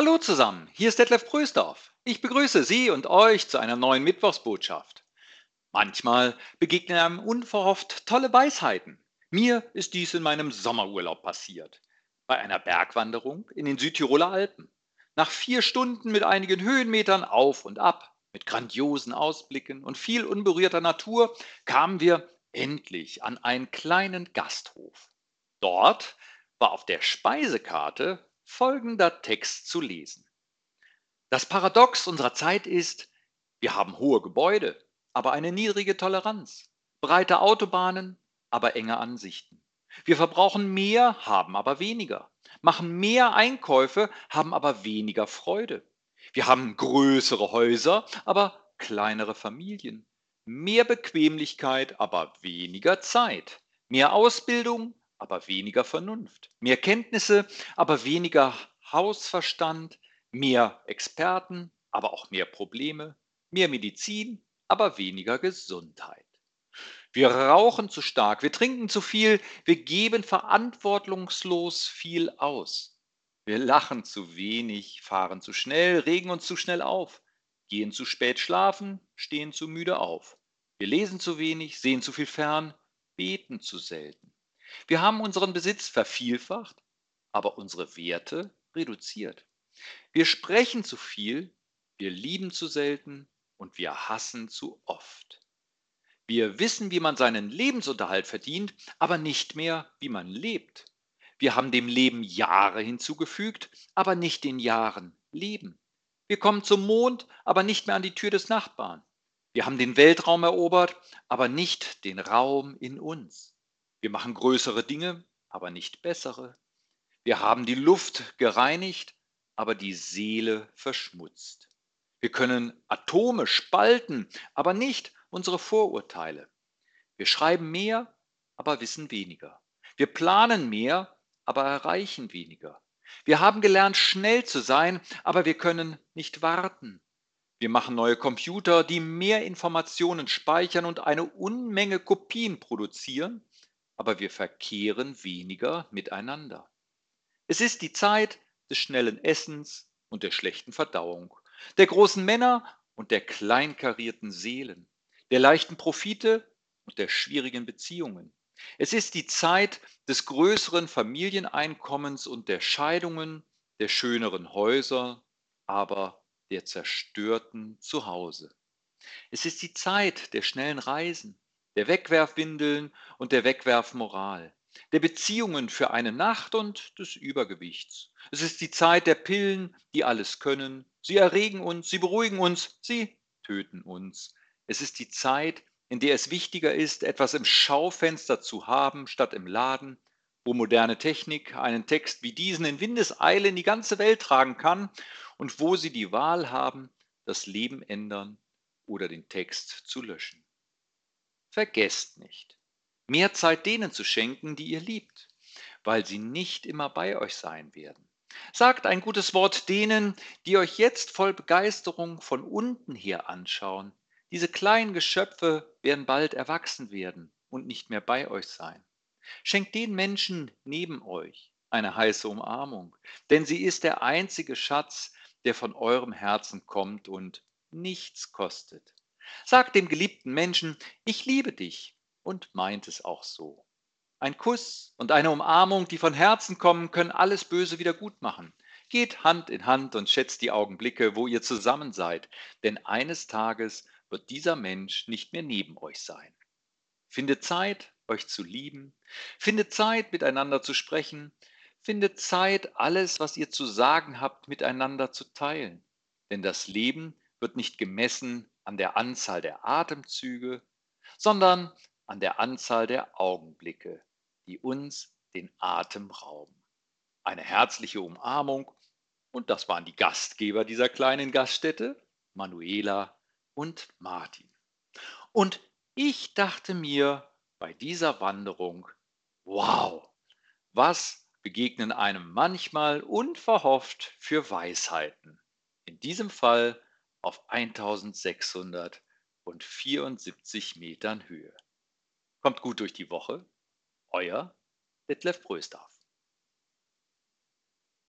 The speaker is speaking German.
Hallo zusammen, hier ist Detlef Prösdorf. Ich begrüße Sie und euch zu einer neuen Mittwochsbotschaft. Manchmal begegnen einem unverhofft tolle Weisheiten. Mir ist dies in meinem Sommerurlaub passiert. Bei einer Bergwanderung in den Südtiroler Alpen. Nach vier Stunden mit einigen Höhenmetern auf und ab, mit grandiosen Ausblicken und viel unberührter Natur, kamen wir endlich an einen kleinen Gasthof. Dort war auf der Speisekarte folgender Text zu lesen. Das Paradox unserer Zeit ist, wir haben hohe Gebäude, aber eine niedrige Toleranz, breite Autobahnen, aber enge Ansichten. Wir verbrauchen mehr, haben aber weniger, machen mehr Einkäufe, haben aber weniger Freude. Wir haben größere Häuser, aber kleinere Familien, mehr Bequemlichkeit, aber weniger Zeit, mehr Ausbildung, aber weniger Vernunft. Mehr Kenntnisse, aber weniger Hausverstand. Mehr Experten, aber auch mehr Probleme. Mehr Medizin, aber weniger Gesundheit. Wir rauchen zu stark, wir trinken zu viel, wir geben verantwortungslos viel aus. Wir lachen zu wenig, fahren zu schnell, regen uns zu schnell auf, gehen zu spät schlafen, stehen zu müde auf. Wir lesen zu wenig, sehen zu viel fern, beten zu selten. Wir haben unseren Besitz vervielfacht, aber unsere Werte reduziert. Wir sprechen zu viel, wir lieben zu selten und wir hassen zu oft. Wir wissen, wie man seinen Lebensunterhalt verdient, aber nicht mehr, wie man lebt. Wir haben dem Leben Jahre hinzugefügt, aber nicht den Jahren Leben. Wir kommen zum Mond, aber nicht mehr an die Tür des Nachbarn. Wir haben den Weltraum erobert, aber nicht den Raum in uns. Wir machen größere Dinge, aber nicht bessere. Wir haben die Luft gereinigt, aber die Seele verschmutzt. Wir können Atome spalten, aber nicht unsere Vorurteile. Wir schreiben mehr, aber wissen weniger. Wir planen mehr, aber erreichen weniger. Wir haben gelernt, schnell zu sein, aber wir können nicht warten. Wir machen neue Computer, die mehr Informationen speichern und eine Unmenge Kopien produzieren, aber wir verkehren weniger miteinander. Es ist die Zeit des schnellen Essens und der schlechten Verdauung, der großen Männer und der kleinkarierten Seelen, der leichten Profite und der schwierigen Beziehungen. Es ist die Zeit des größeren Familieneinkommens und der Scheidungen, der schöneren Häuser, aber der zerstörten Zuhause. Es ist die Zeit der schnellen Reisen, der Wegwerfwindeln und der Wegwerfmoral, der Beziehungen für eine Nacht und des Übergewichts. Es ist die Zeit der Pillen, die alles können. Sie erregen uns, sie beruhigen uns, sie töten uns. Es ist die Zeit, in der es wichtiger ist, etwas im Schaufenster zu haben, statt im Laden, wo moderne Technik einen Text wie diesen in Windeseile in die ganze Welt tragen kann und wo Sie die Wahl haben, das Leben ändern oder den Text zu löschen. Vergesst nicht, mehr Zeit denen zu schenken, die ihr liebt, weil sie nicht immer bei euch sein werden. Sagt ein gutes Wort denen, die euch jetzt voll Begeisterung von unten her anschauen. Diese kleinen Geschöpfe werden bald erwachsen werden und nicht mehr bei euch sein. Schenkt den Menschen neben euch eine heiße Umarmung, denn sie ist der einzige Schatz, der von eurem Herzen kommt und nichts kostet. Sagt dem geliebten Menschen, ich liebe dich und meint es auch so. Ein Kuss und eine Umarmung, die von Herzen kommen, können alles Böse wieder gut machen. Geht Hand in Hand und schätzt die Augenblicke, wo ihr zusammen seid, denn eines Tages wird dieser Mensch nicht mehr neben euch sein. Findet Zeit, euch zu lieben, findet Zeit, miteinander zu sprechen, findet Zeit, alles, was ihr zu sagen habt, miteinander zu teilen. Denn das Leben wird nicht gemessen an der Anzahl der Atemzüge, sondern an der Anzahl der Augenblicke, die uns den Atem rauben. Eine herzliche Umarmung und das waren die Gastgeber dieser kleinen Gaststätte, Manuela und Martin. Und ich dachte mir bei dieser Wanderung, wow, was begegnen einem manchmal unverhofft für Weisheiten. In diesem Fall auf 1674 Metern Höhe. Kommt gut durch die Woche. Euer Detlef Brösdorf.